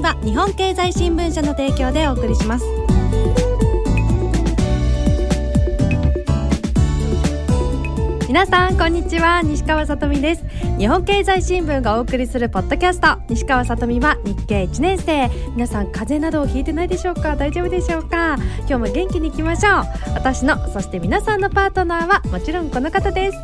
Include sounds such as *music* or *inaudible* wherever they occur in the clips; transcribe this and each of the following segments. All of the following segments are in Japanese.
組は日本経済新聞社の提供でお送りします。皆さんこんにちは。西川さとみです。日本経済新聞がお送りするポッドキャスト。西川さとみは日経1年生。皆さん風邪などをひいてないでしょうか？大丈夫でしょうか？今日も元気にいきましょう。私のそして皆さんのパートナーはもちろんこの方です。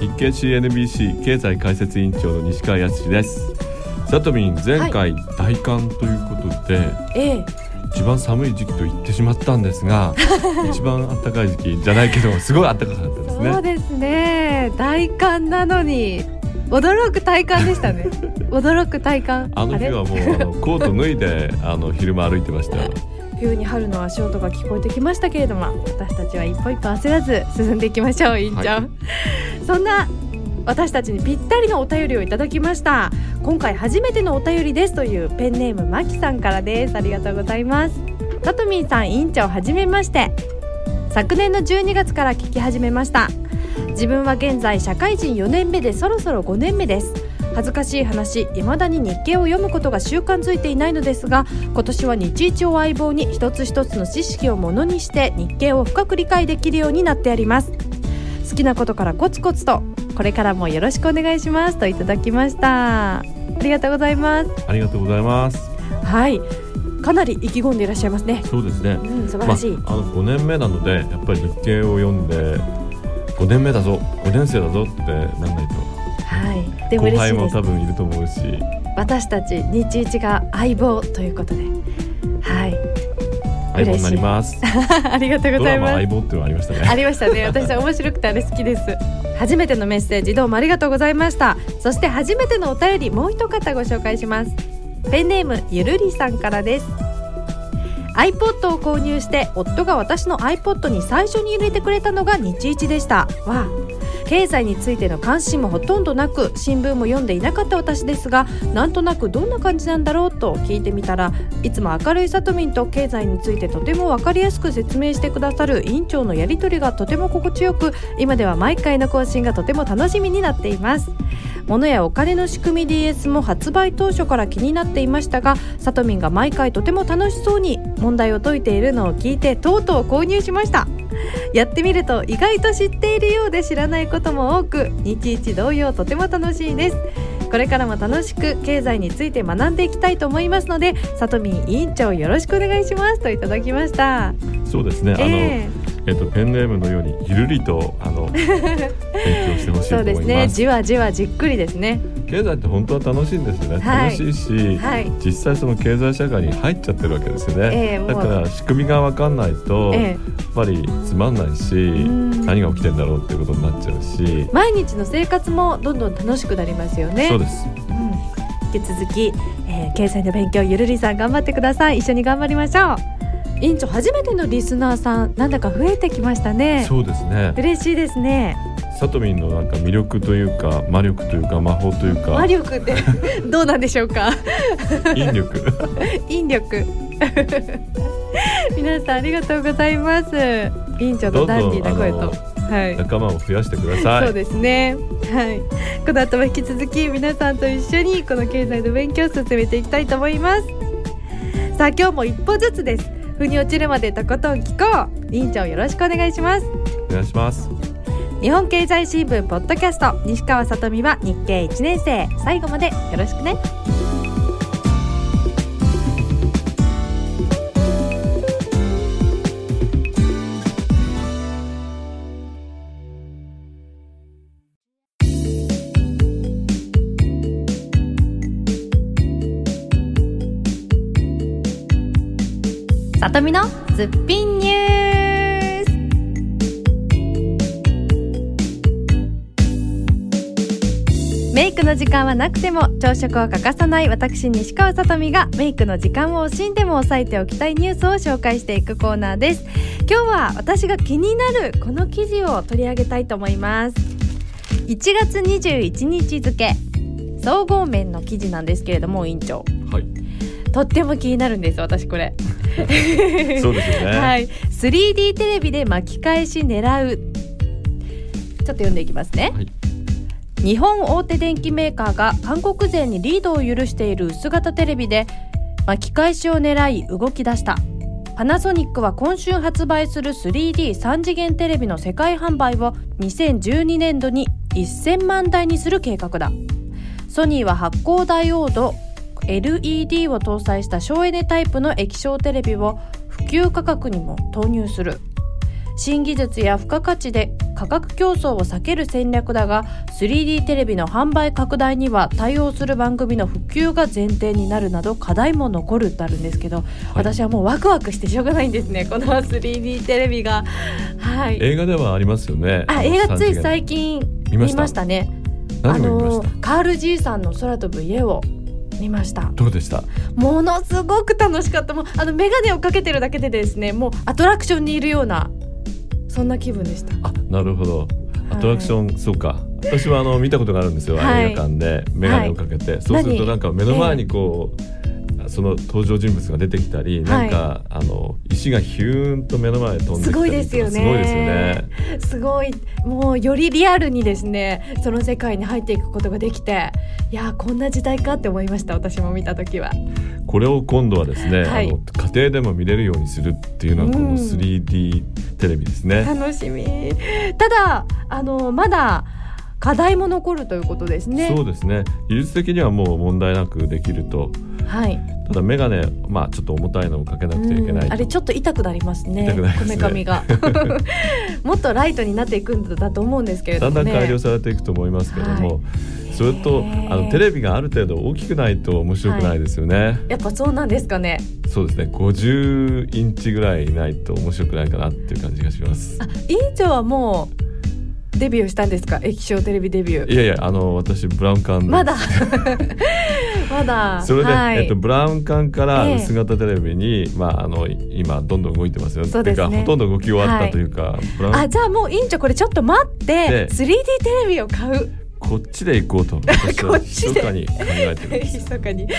日経 CNBC 経済解説委員長の西川康です。さとみん前回大寒ということで、ええ。一番寒い時期と言ってしまったんですが *laughs* 一番暖かい時期じゃないけどすごい暖かかったですね。そうですね。大寒なのに驚く体感でしたね。*laughs* 驚く体感。あの日はもうあのコート脱いで *laughs* あの昼間歩いてました。よ冬に春の足音が聞こえてきましたけれども私たちは一歩一歩焦らず進んでいきましょう委員長、はい。そんな私たちにぴったりのお便りをいただきました。今回初めてのお便りですというペンネームまきさんからです。ありがとうございます。さとみんさん委員長はじめまして。昨年の12月から聞き始めました。自分は現在社会人4年目でそろそろ5年目です。恥ずかしい話未だに日経を読むことが習慣づいていないのですが今年は日一を相棒に一つ一つの知識をものにして日経を深く理解できるようになってあります。好きなことからコツコツとこれからもよろしくお願いしますといただきました。ありがとうございます。ありがとうございます。はい。かなり意気込んでいらっしゃいますね。そうですね。うん素晴らしい、まあ、あの5年目なのでやっぱり日経を読んで5年目だぞ。5年生だぞってなんないと。はい。でも後嬉しいです。輩も多分いると思うし。私たち日一が相棒ということで。はい相棒になります。*laughs* ありがとうございます。相棒っていうのがありましたあねりましたね。*laughs* 私は面白くてあれ好きです。初めてのメッセージどうもありがとうございました。そして初めてのお便りもう一方ご紹介します。ペンネームゆるりさんからです。iPod を購入して夫が私の iPod に最初に入れてくれたのが日一でした。わあ経済についての関心もほとんどなく新聞も読んでいなかった私ですがなんとなくどんな感じなんだろうと聞いてみたらいつも明るいさとみんと経済についてとても分かりやすく説明してくださる委員長のやり取りがとても心地よく今では毎回の更新がとても楽しみになっています物やお金の仕組み DS も発売当初から気になっていましたがさとみんが毎回とても楽しそうに問題を解いているのを聞いてとうとう購入しました。やってみると意外と知っているようで知らないことも多く日一同様とても楽しいです。これからも楽しく経済について学んでいきたいと思いますのでさとみん委員長よろしくお願いしますといただきました。そうですね。あの、ええっとペンネームのようにゆるりとあの *laughs* 勉強してほしいとそうです。思いますね。じわじわじっくりですね。経済って本当は楽しいんですよね、はい。楽しいし、はい。実際その経済社会に入っちゃってるわけですよね、ええもう。だから仕組みが分かんないと、ええ。やっぱりつまんないしん。何が起きてんだろうっていうことになっちゃうし、毎日の生活もどんどん楽しくなりますよね。そうです。うん、引き続き、えー経済の勉強ゆるりさん頑張ってください。一緒に頑張りましょう委員長初めてのリスナーさんなんだか増えてきましたね。そうですね嬉しいですね。さとみんのなんか魅力というか魔力というか魔法というか。魔力って *laughs* どうなんでしょうか？引力。*laughs* 引力。*laughs* 皆さんありがとうございます。委員長のダンディーな声と。はい。仲間を増やしてください。そうですね。はい。この後も引き続き皆さんと一緒にこの経済の勉強を進めていきたいと思います。さあ今日も一歩ずつです。腑に落ちるまでとことん聞こう。委員長よろしくお願いします。お願いします日本経済新聞ポッドキャスト西川さとみは日経1年生最後までよろしくね。とみのすっぴんニュース。メイクの時間はなくても朝食は欠かさない私西川さとみがメイクの時間を惜しんでも押さえておきたいニュースを紹介していくコーナーです。今日は私が気になるこの記事を取り上げたいと思います。1月21日付。総合面の記事なんですけれども委員長。はい。とっても気になるんです私これ *laughs* そうですよね、はい。3D テレビで巻き返し狙う。ちょっと読んでいきますね、はい。日本大手電機メーカーが韓国勢にリードを許している薄型テレビで巻き返しを狙い動き出した。パナソニックは今週発売する 3D3 次元テレビの世界販売を2012年度に1000万台にする計画だ。ソニーは発光ダイオード LED を搭載した省エネタイプの液晶テレビを普及価格にも投入する。新技術や付加価値で価格競争を避ける戦略だが 3D テレビの販売拡大には対応する番組の普及が前提になるなど課題も残るってあるんですけど、私はもうワクワクしてしょうがないんですね *laughs* この 3D テレビが。はい。映画ではありますよね。あ映画つい近最近見ましたね。あ何を見ました？のカール G さんの空飛ぶ家を見ました。どうでした？ものすごく楽しかった。もうあの眼鏡をかけてるだけでですねもうアトラクションにいるようなそんな気分でした。あなるほど。アトラクション、そうか。私はあの見たことがあるんですよ、はい。映画館で眼鏡をかけて、そうすると何？なんか目の前にこう、その登場人物が出てきたり、なんかあの石がヒューンと目の前に飛んできたりとかすごいですよね。すごいですよね。すごい。もうよりリアルにですねその世界に入っていくことができていやーこんな時代かって思いました私も見た時は。これを今度はですね、はい。あの家庭でも見れるようにするっていうのはこうん。の 3D テレビですね、楽しみ。ただあのまだ課題も残るということですね。そうですね。技術的にはもう問題なくできるとはい。ただ眼鏡まあちょっと重たいのをかけなくちゃいけないあれちょっと痛くなりますね。こめかみが。*laughs* もっとライトになっていくんだと思うんですけれどもね。だんだん改良されていくと思いますけども、はそれとあのテレビがある程度大きくないと面白くないですよね、やっぱそうなんですかね。そうですね。50インチぐらいないと面白くないかなっていう感じがします。あ委員長はもうデビューしたんですか？液晶テレビデビュー。いやいやあの私ブラウン管でまだまだ。それで、はい。えっと、ブラウン管からええ。薄型テレビに、まあ、あの今どんどん動いてますよ。そうですね。てかほとんど動き終わったというか、ブラウンあじゃあもう委員長これちょっと待って。で 3D テレビを買うこっちで行こうと私は *laughs* 密かに考えてる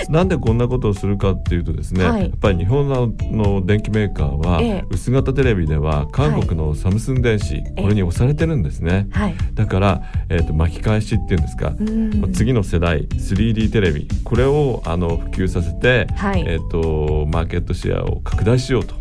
んなんでこんなことをするかっていうとですね、はい。やっぱり日本のの電機メーカーは、ええ。薄型テレビでは韓国のサムスン電子、えこれに押されてるんですね、はい。だから、えー、と巻き返しっていうんですか、うん。次の世代 3D テレビこれをあの普及させて、はい。えー、とマーケットシェアを拡大しようと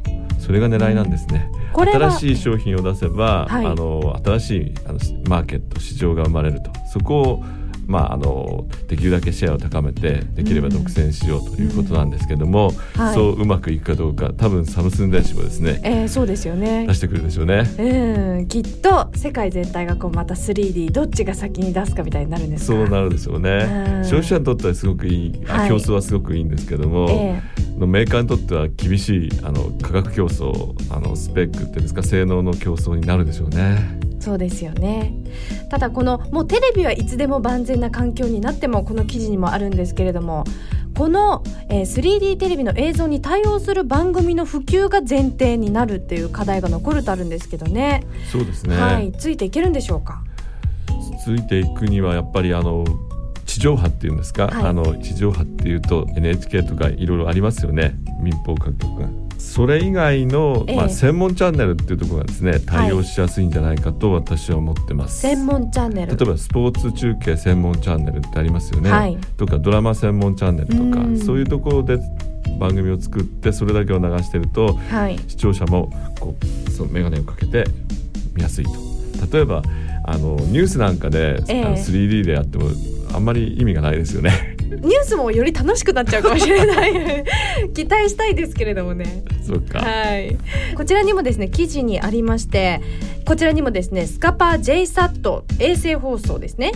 それが狙いなんですね、新しい商品を出せば、はい。あの新しいあのマーケット市場が生まれると。そこをまあ、あのできるだけシェアを高めてできれば独占しようということなんですけども、はい。そううまくいくかどうか多分サムスン電子もですねえー、そうですよね。出してくるでしょうね。うん。きっと世界全体がこうまた 3D どっちが先に出すかみたいになるんですか？そうなるでしょうね。うん。消費者にとってはすごくいい、あはい。競争はすごくいいんですけども、えのメーカーにとっては厳しいあの価格競争あのスペックっていうんですか性能の競争になるでしょうね。えそうですよね。ただこのもうテレビはいつでも万全な環境になってもこの記事にもあるんですけれどもこの、えー 3D テレビの映像に対応する番組の普及が前提になるっていう課題が残るとあるんですけどね。そうですね、はい。ついていけるんでしょうか？ついていくにはやっぱりあの地上波っていうんですか、はい。あの地上波っていうと NHK とかいろいろありますよね。民放各局が。それ以外の、ええ。まあ、専門チャンネルっていうところがですね対応しやすいんじゃないかと私は思ってます。専門チャンネル。例えばスポーツ中継専門チャンネルってありますよね、はい。とかドラマ専門チャンネルとかうん。そういうところで番組を作ってそれだけを流してるとはい。視聴者もこうその眼鏡をかけて見やすいと。例えばあのニュースなんかで、ええ。あの 3D でやってもあんまり意味がないですよねニュースもより楽しくなっちゃうかもしれない。期待したいですけれどもね。そうか、はい。こちらにもですね記事にありましてこちらにもですねスカパー JSAT 衛星放送ですね。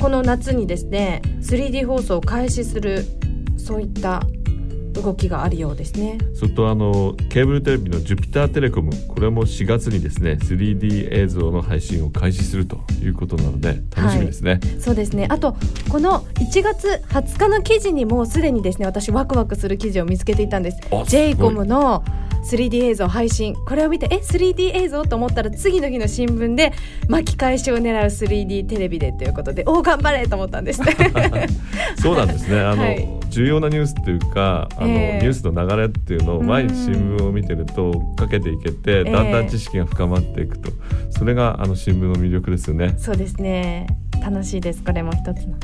この夏にですね 3D 放送を開始するそういった動きがあるようですね。それとあのケーブルテレビのジュピターテレコムこれも4月にですね 3D 映像の配信を開始するということなので楽しみですね、そうですね。あとこの1月20日の記事にもうすでにですね私ワクワクする記事を見つけていたんです。あ j イコムの 3D 映像配信これを見てえ 3D 映像と思ったら次の日の新聞で巻き返しを狙う 3D テレビでということでおー頑張れと思ったんです。*laughs* そうなんですねあの、はい重要なニュースっていうかあの、ええ。ニュースの流れっていうのを毎日新聞を見てると追っかけていけて、えだんだん知識が深まっていくと。それがあの新聞の魅力ですよね。そうですね。楽しいですこれも一つの。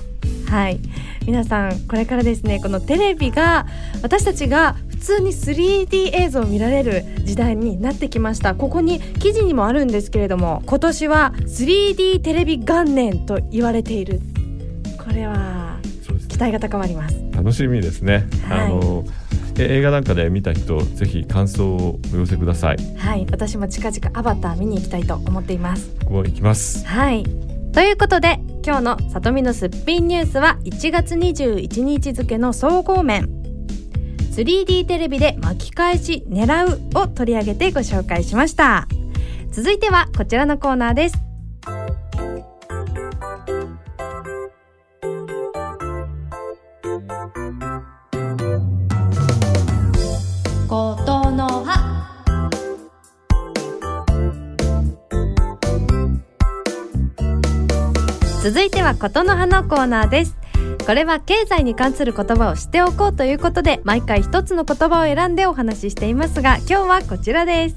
はい。皆さんこれからですねこのテレビが私たちが普通に 3D 映像を見られる時代になってきました。ここに記事にもあるんですけれども今年は 3D テレビ元年と言われている。これは期待が高まります楽しみですね。はいあのえ映画なんかで見た人ぜひ感想をお寄せください。はい私も近々アバター見に行きたいと思っていますここ行きます。はい。ということで今日の「さとみのすっぴんニュース」は1月21日付の総合面 3D テレビで巻き返し狙うを取り上げてご紹介しました続いてはこちらのコーナーです続いてはことの葉のコーナーです。これは経済に関する言葉を知っておこうということで毎回一つの言葉を選んでお話ししていますが今日はこちらです。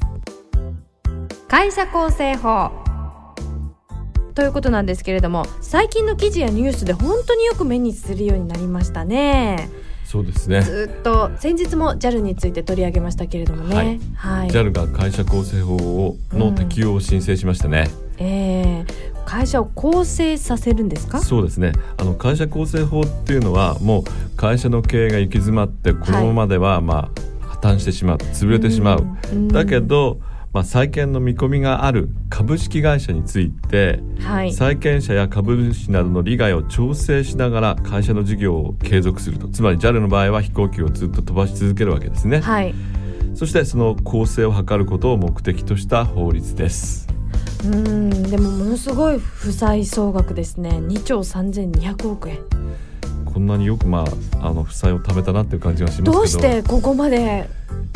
会社構成法ということなんですけれども最近の記事やニュースで本当によく目にするようになりましたね。そうですね。ずっと先日も JAL について取り上げましたけれどもね。はい。はい。JAL が会社構成法をの適用を申請しましたね。えー会社を構成させるんですか？そうですね。あの会社構成法っていうのはもう会社の経営が行き詰まってこのままではまあ破綻してしまう、潰れてしまう。んだけど、まあ再建の見込みがある株式会社について、はい債権者や株主などの利害を調整しながら会社の事業を継続すると。つまり JAL の場合は飛行機をずっと飛ばし続けるわけですね。はいそしてその構成を図ることを目的とした法律です。うんでもものすごい負債総額ですね。2兆3200億円。こんなによくまああの負債を貯めたなっていう感じがしますけど。どうしてここまで？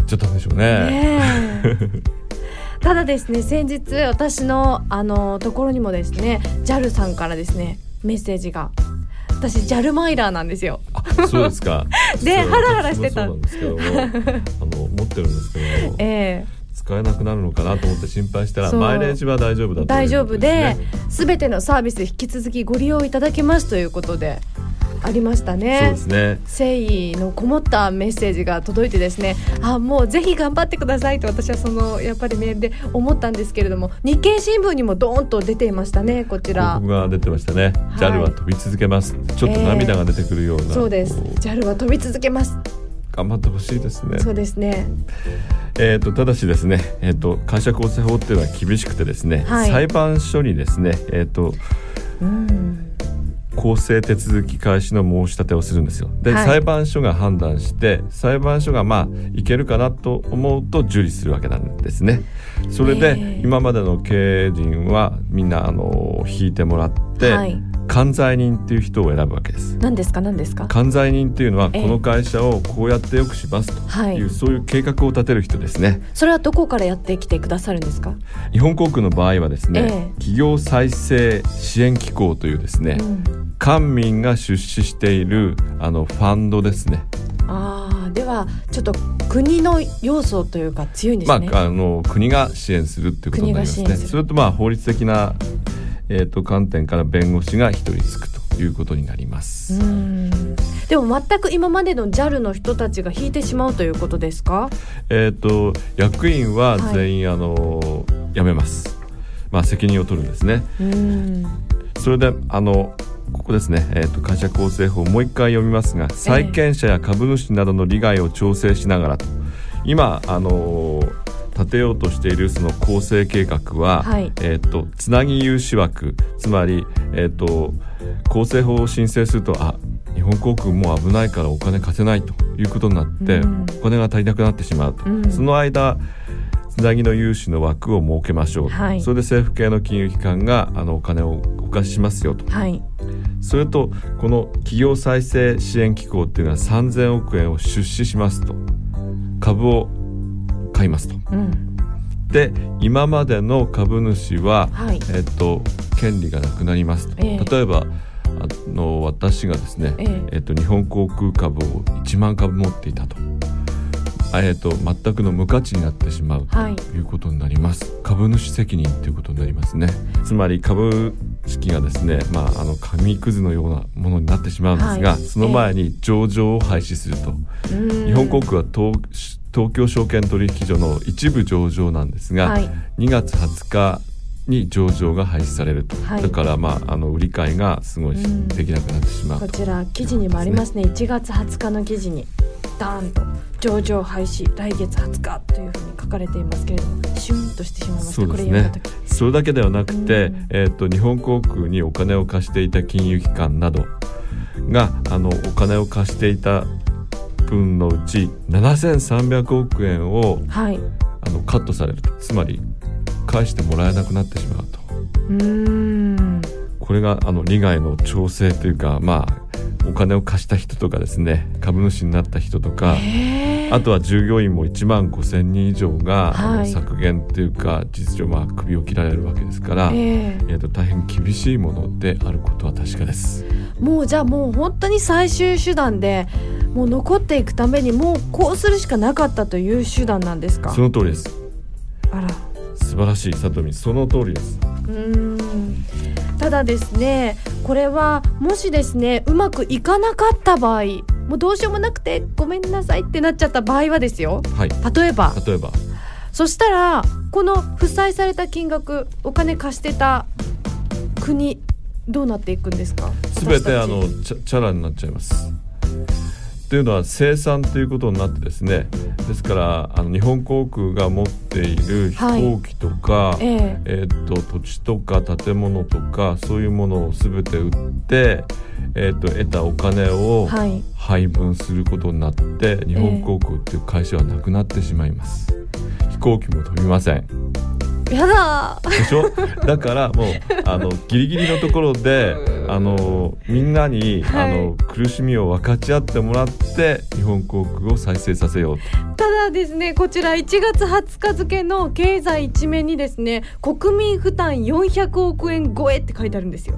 ちょっとでしょうね。*laughs* ただですね先日私のあのところにもですね JAL さんからですねメッセージが。私 JAL マイラーなんですよ。あそうですか。*laughs* でハラハラしてた。んですけども、あの持ってるんですけども、*laughs* え使えなくなるのかなと思って心配したらマイレージは大丈夫だということ大丈夫でねすべてのサービス引き続きご利用いただけますということでありましたそうねですね。誠意のこもったメッセージが届いてですねあもうぜひ頑張ってくださいと私はそのやっぱりメールで思ったんですけれども日経新聞にもドーンと出ていましたねこち広ら告が出てましたね。い JAL は飛び続けます。ちょっと涙が出てくるような。そうですこ JAL は飛び続けます頑張ってほしいですね。そうですねえー、とただしですね、えー、と会社構成法っていうのは厳しくてですね、はい裁判所にですね、えー、とうん公正手続き開始の申し立てをするんですよ。で、はい裁判所が判断して裁判所がまあいけるかなと思うと受理するわけなんですね。それで、ええ今までの経営陣はみんなあの引いてもらって、はい管財人っていう人を選ぶわけです。何ですか？何ですか？管財人っていうのはええ。この会社をこうやって良くしますと。はい。いう、そういう計画を立てる人ですね。それはどこからやってきてくださるんですか、日本航空の場合はですね、ええ。企業再生支援機構というですね、うん。官民が出資しているあのファンドですね。ああではちょっと国の要素というか強いんですね、まああの国が支援するっていうことになりますね。それとまあ法律的なえっ、と観点から弁護士が一人つくということになります。うんでも全く今までの JAL の人たちが引いてしまうということですか？えっ、と役員は全員、あの辞めます。まあ責任を取るんですね。うんそれであのここですね、えー、と会社構成法もう一回読みますが債権者や株主などの利害を調整しながらと今あの立てようとしているその構成計画は、はい。えー、とつなぎ融資枠つまり、えー、と構成法を申請するとあ日本航空もう危ないからお金貸せないということになって、うん。お金が足りなくなってしまうと、うん。その間つなぎの融資の枠を設けましょう、はい。それで政府系の金融機関があのお金をお貸ししますよと。はい。それとこの企業再生支援機構っていうのは3000億円を出資しますと。株を買いますと。うん。で今までの株主は、はい。えっと、権利がなくなりますと、ええ。例えばあの私がですね、ええ。えっと、日本航空株を1万株持っていたと,、あえっと全くの無価値になってしまうとはい。いうことになります、株主責任ということになりますね。つまり株式がですね、まあ、あの紙くずのようなものになってしまうんですが、はい。その前に上場を廃止すると、うん。日本航空は東東京証券取引所の一部上場なんですが、はい。2月20日に上場が廃止されると、はい。だからまああの売り買いがすごいうん。できなくなってしまうことちら記事にもありますね。1月20日の記事にダーンと上場廃止来月20日というふうに書かれていますけれどもシュンとしてしまいましたそうですね。それだけではなくて、うん。えー、と日本航空にお金を貸していた金融機関などがあのお金を貸していた分のうち7300億円をはい。あのカットされる。とつまり返してもらえなくなってしまうと。うーんこれがあの利害の調整というかまあお金を貸した人とかですね株主になった人とか、あとは従業員も1万5千人以上が、はい削減っていうか事実上まあ首を切られるわけですから、ええーと大変厳しいものであることは確かです。えもうじゃあもう本当に最終手段でもう残っていくためにもうこうするしかなかったという手段なんですか？その通りです。あら素晴らしい里見その通りです。うーんただですねこれはもしですねうまくいかなかった場合もうどうしようもなくてごめんなさいってなっちゃった場合はですよ。はい。例えば。例えば。そしたらこの負債された金額お金貸してた国どうなっていくんですか？すべてあのチャラになっちゃいます。というのは生産ということになってですねですからあの日本航空が持っている飛行機とか、ええ。えー、と土地とか建物とかそういうものを全て売って、えー、と得たお金をはい。配分することになって、日本航空っていう会社はなくなってしまいます。飛行機も飛びませんやだ。ーでしょ？だからもうあのギリギリのところであのみんなに、はい。あの苦しみを分かち合ってもらって日本航空を再生させようと。ただですねこちら1月20日付の経済一面にですね国民負担400億円超えって書いてあるんですよ。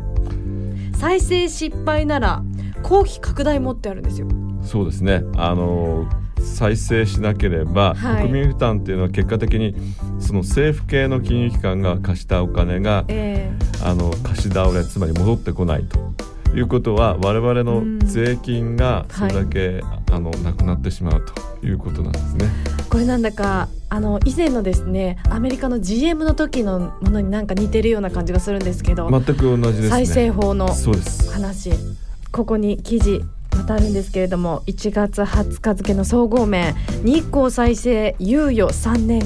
再生失敗なら公費拡大もってあるんですよ。そうですね。あの再生しなければ、はい国民負担っていうのは結果的にその政府系の金融機関が貸したお金がえあの貸し倒れつまり戻ってこないということは我々の税金がそれだけ、あのなくなってしまうということなんですね。ーこれなんだかあの以前のですねアメリカの GM の時のものになんか似てるような感じがするんですけど、全く同じですね。再生法のそうです。話ここに記事またあるんですけれども1月20日付の総合面日光再生猶予3年。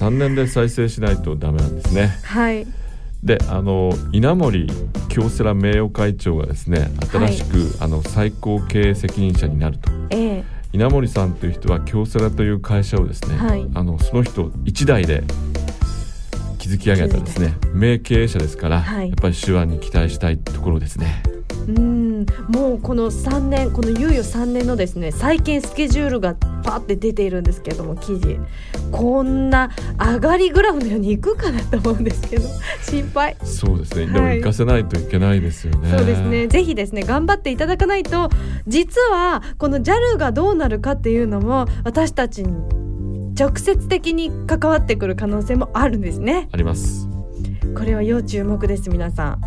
3年で再生しないとダメなんですね。はい。で、あの稲森京セラ名誉会長がですね、新しく、あの最高経営責任者になると。ええ。稲森さんという人は京セラという会社をですね、はい。あのその人一代で築き上げたですね名経営者ですから、はい。やっぱり手腕に期待したいところですね。うんもうこの3年この猶予3年のですね再建スケジュールがパって出ているんですけれども記事こんな上がりグラフのようにいくかなと思うんですけど *laughs* 心配そうですね。はいでも行かせないといけないですよね。そうですね。ぜひですね頑張っていただかないと実はこの JAL がどうなるかっていうのも私たちに直接的に関わってくる可能性もあるんですねあります。これは要注目です皆さん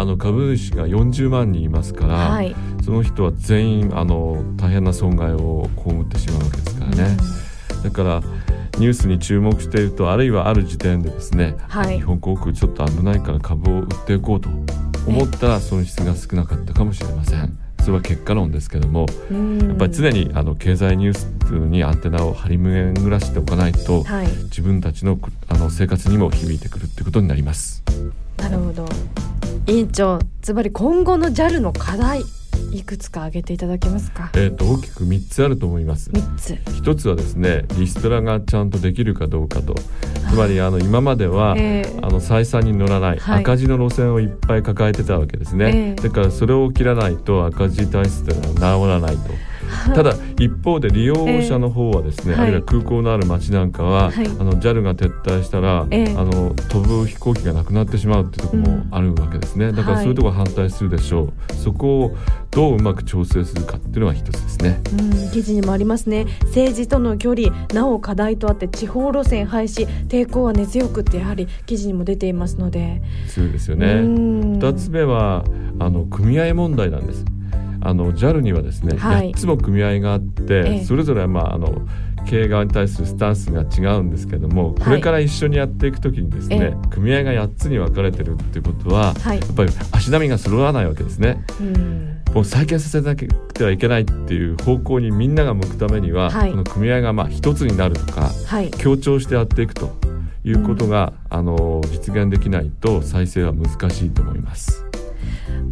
あの株主が40万人いますから、はいその人は全員あの大変な損害を被ってしまうわけですからね。だからニュースに注目しているとあるいはある時点でですね、はい日本航空ちょっと危ないから株を売っていこうと思ったら損失が少なかったかもしれません。それは結果論ですけども、うんやっぱり常にあの経済ニュースにアンテナを張り巡らしておかないと、はい自分たちのあの生活にも響いてくるってことになります。なるほど。委員長つまり今後の JAL の課題いくつか挙げていただけますか？えー、と大きく3つあると思います。三つ。一つはですねリストラがちゃんとできるかどうかと。つまりあの今までは、えー。あの採算に乗らない、はい。赤字の路線をいっぱい抱えてたわけですね、ええだからそれを切らないと赤字体質というのは治らないと。*laughs* ただ一方で利用者の方はですね、ええあるいは空港のある街なんかは、はい。あの JAL が撤退したら、ええ。あの飛ぶ飛行機がなくなってしまうっていうところもあるわけですね、だからそういうところは反対するでしょう、そこをどううまく調整するかっていうのが一つですね。うん、記事にもありますね。政治との距離なお課題とあって地方路線廃止抵抗は根強くってやはり記事にも出ていますので。そうですようね。ん。二つ目はあの組合問題なんです。あの JAL にはですね、はい。8つも組合があって、ええ。それぞれまああの経営側に対するスタンスが違うんですけども、これから一緒にやっていくときにですね、え組合が8つに分かれてるっていうことは、はいやっぱり足並みが揃わないわけですね。うん。もう再建させなくてはいけないっていう方向にみんなが向くためには、はい。この組合がまあ一つになるとかはい。協調してやっていくということが、あの実現できないと再生は難しいと思います。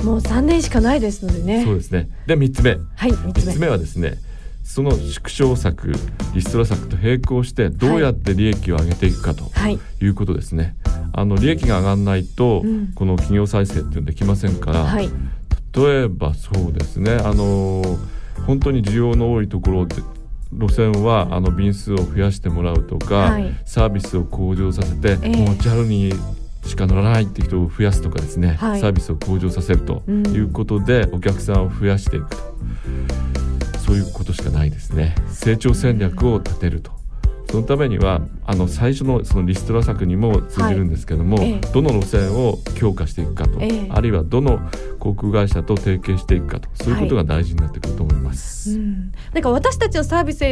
もう3年しかないですのでね。そうですね。で3つ目。はい3つ3目つ目はですねその縮小策リストラ策と並行してどうやって利益を上げていくかとはい。いうことですね。あの利益が上がらないと、うん。この企業再生っていうのはできませんから、はい。例えばそうですねあの本当に需要の多いところで路線はあの便数を増やしてもらうとか、はい。サービスを向上させて、ええ。もう JAL にしか乗らないって人を増やすとかですね、はい。サービスを向上させるとうん。いうことで、お客さんを増やしていくと。そういうことしかないですね。成長戦略を立てると。そのためにはあの最初のそのリストラ策にも通じるんですけども、はい。ええ。どの路線を強化していくかと、ええ。あるいはどの航空会社と提携していくかとそういうことが大事になってくると思います。うん、なんか私たちのサービス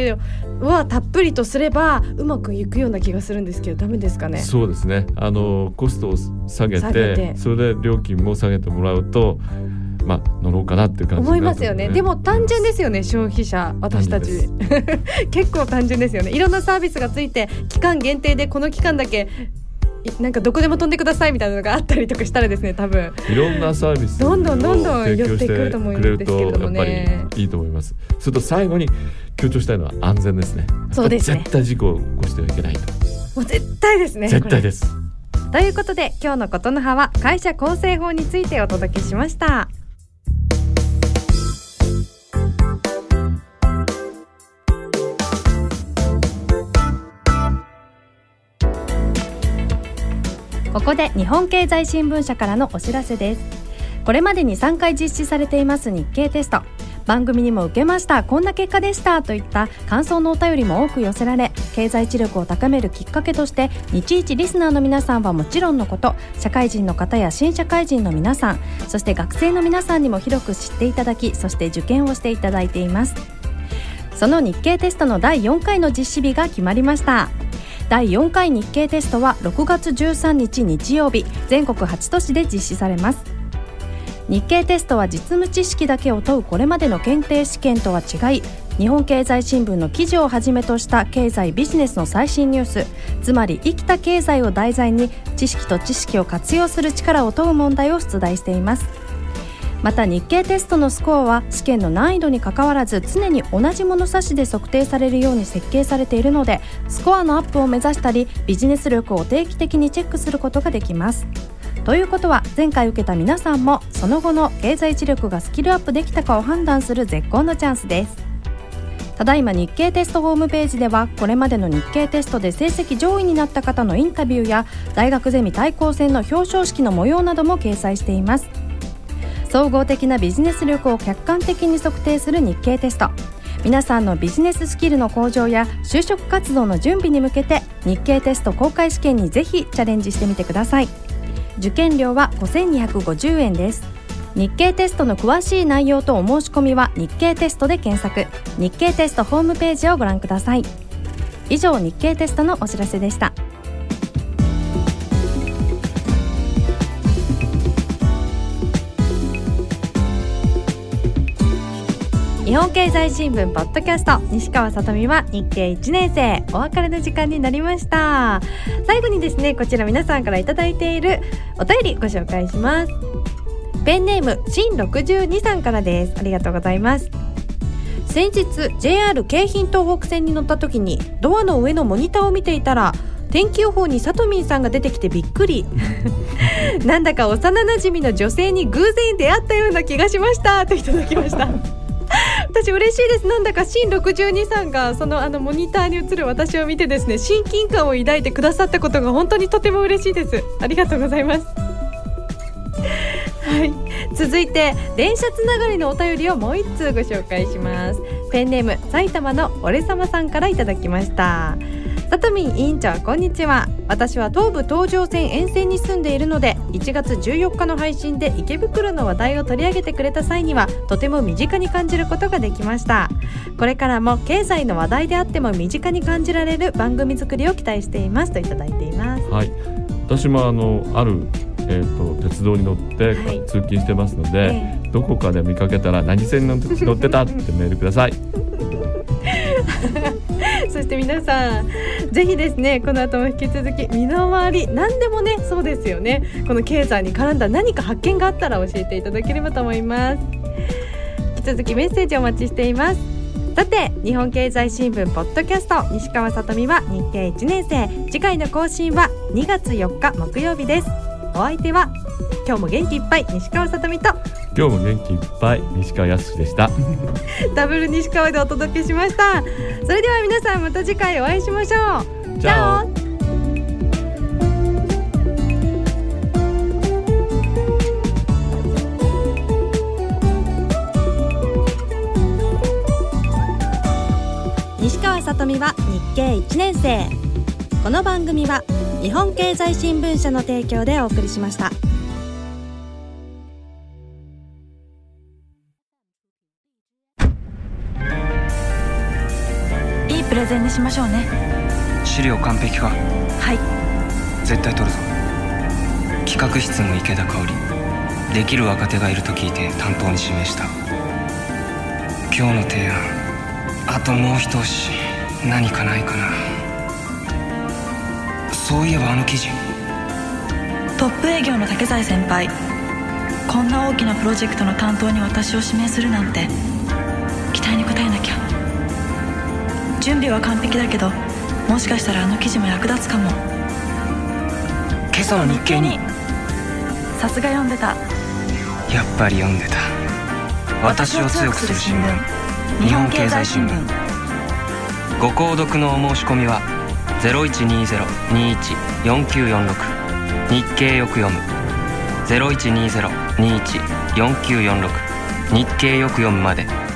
はたっぷりとすればうまくいくような気がするんですけどダメですかね？そうですね。あのコストを下げて。それで料金も下げてもらうとまあ乗ろうかなっていう感じ思いますよね。でも単純ですよね消費者私たち。*laughs* 結構単純ですよね。いろんなサービスがついて期間限定でこの期間だけいなんかどこでも飛んでくださいみたいなのがあったりとかしたらですね多分。いろんなサービスをどんどんどんどん寄ってくると思うんですけれどもね。りいいと思います。それと最後に強調したいのは安全ですね。そうですね。絶対事故を起こしてはいけないと。もう絶対ですね絶対です。ということで今日のことの葉は会社構成法についてお届けしましたここで日本経済新聞社からのお知らせです。これまでに3回実施されています日経テスト。番組にも受けました。こんな結果でした。といった感想のお便りも多く寄せられ経済知力を高めるきっかけとして日一リスナーの皆さんはもちろんのこと社会人の方や新社会人の皆さんそして学生の皆さんにも広く知っていただきそして受験をしていただいています。その日経テストの第4回の実施日が決まりました。第4回日経テストは6月13日日曜日全国8都市で実施されます。日経テストは実務知識だけを問うこれまでの検定試験とは違い日本経済新聞の記事をはじめとした経済ビジネスの最新ニュース。つまり生きた経済を題材に知識と知識を活用する力を問う問題を出題しています。また日経テストのスコアは試験の難易度にかかわらず常に同じ物差しで測定されるように設計されているのでスコアのアップを目指したりビジネス力を定期的にチェックすることができます。ということは前回受けた皆さんもその後の経済知力がスキルアップできたかを判断する絶好のチャンスです。ただいま日経テストホームページではこれまでの日経テストで成績上位になった方のインタビューや大学ゼミ対抗戦の表彰式の模様なども掲載しています。総合的なビジネス力を客観的に測定する日経テスト。皆さんのビジネススキルの向上や就職活動の準備に向けて日経テスト公開試験にぜひチャレンジしてみてください。受験料は5250円です。日経テストの詳しい内容とお申し込みは日経テストで検索。日経テストホームページをご覧ください。以上日経テストのお知らせでした。日本経済新聞ポッドキャスト西川さとみは日経1年生お別れの時間になりました。最後にですねこちら皆さんからいただいているお便りご紹介します。ペンネーム新62さんからです。ありがとうございます。先日 JR 京浜東北線に乗った時にドアの上のモニターを見ていたら天気予報にさとみんさんが出てきてびっくり。*laughs* なんだか幼なじみの女性に偶然出会ったような気がしました。といただきました。*laughs* 私嬉しいです。なんだか新62さんがそのあのモニターに映る私を見てですね親近感を抱いてくださったことが本当にとても嬉しいです。ありがとうございます。はい。続いて電車つながりのお便りをもう一通ご紹介します。ペンネーム埼玉の俺様さんからいただきました。さとみん委員長こんにちは。私は東武東上線沿線に住んでいるので1月14日の配信で池袋の話題を取り上げてくれた際にはとても身近に感じることができました。これからも経済の話題であっても身近に感じられる番組作りを期待しています。といただいています。はい。私もあのあるえー、と鉄道に乗ってはい。通勤してますので、えどこかで見かけたら何線に乗ってたってメールください。*laughs* そして皆さんぜひですねこの後も引き続き身の回り何でもねそうですよね。この経済に絡んだ何か発見があったら教えていただければと思います。引き続きメッセージお待ちしています。さて日本経済新聞ポッドキャスト西川さとみは日経1年生。次回の更新は2月4日木曜日ですお相手は今日も元気いっぱい西川さとみと今日も元気いっぱい西川康でした。*laughs* ダブル西川でお届けしました。それでは皆さんまた次回お会いしましょう。じゃあ。西川さとみは日経1年生。この番組は日本経済新聞社の提供でお送りしました。いいプレゼンにしましょうね。資料完璧か？はい。絶対取るぞ。企画室の池田香織。できる若手がいると聞いて担当に指名した。今日の提案。あともう一押し。何かないかなそういえばあの記事。トップ営業の竹財先輩。こんな大きなプロジェクトの担当に私を指名するなんて。期待に応えなきゃ。準備は完璧だけどもしかしたらあの記事も役立つかも。今朝の日経に。さすが読んでた。やっぱり読んでた。私を強くする新聞。日本経済新聞。ご購読のお申し込みは0120-21-4946日経よく読む。0120-21-4946日経よく読むまで。